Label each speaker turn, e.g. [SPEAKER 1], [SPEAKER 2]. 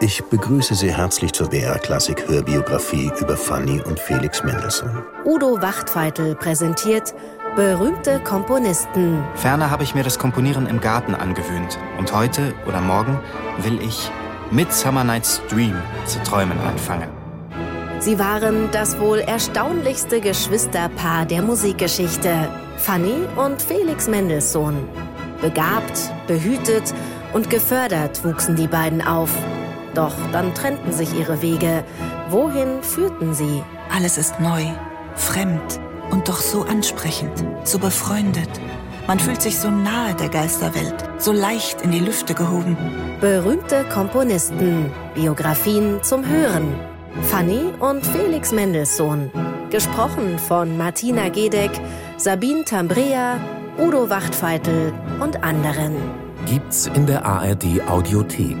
[SPEAKER 1] Ich begrüße Sie herzlich zur BR Klassik Hörbiografie über Fanny und Felix Mendelssohn.
[SPEAKER 2] Udo Wachtfeitel präsentiert berühmte Komponisten.
[SPEAKER 3] Ferner habe ich mir das Komponieren im Garten angewöhnt. Und heute oder morgen will ich Midsummer Night's Dream zu träumen anfangen.
[SPEAKER 2] Sie waren das wohl erstaunlichste Geschwisterpaar der Musikgeschichte. Fanny und Felix Mendelssohn. Begabt, behütet und gefördert wuchsen die beiden auf. Doch dann trennten sich ihre Wege. Wohin führten sie?
[SPEAKER 4] Alles ist neu, fremd und doch so ansprechend, so befreundet. Man fühlt sich so nahe der Geisterwelt, so leicht in die Lüfte gehoben.
[SPEAKER 2] Berühmte Komponisten, Biografien zum Hören. Fanny und Felix Mendelssohn. Gesprochen von Martina Gedeck, Sabine Tambrea, Udo Wachtfeitel und anderen.
[SPEAKER 5] Gibt's in der ARD Audiothek.